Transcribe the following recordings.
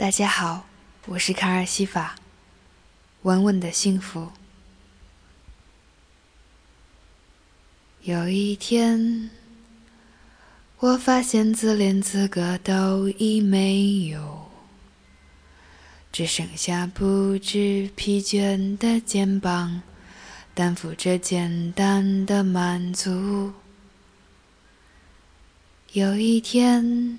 大家好，我是卡尔西法，稳稳的幸福。有一天，我发现自恋资格都已没有，只剩下不知疲倦的肩膀，担负着简单的满足。有一天，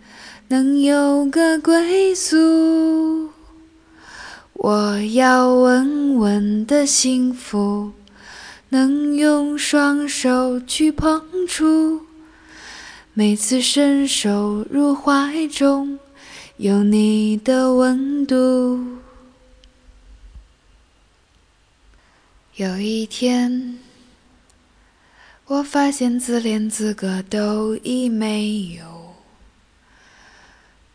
能有个归宿，我要稳稳的幸福，能用双手去碰触，每次伸手入怀中，有你的温度。有一天，我发现自恋资格都已没有。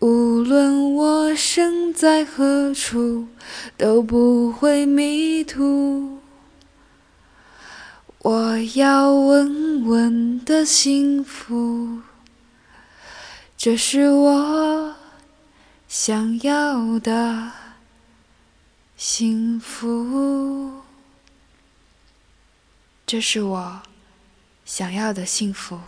无论我身在何处，都不会迷途。我要稳稳的幸福，这是我想要的幸福。这是我想要的幸福。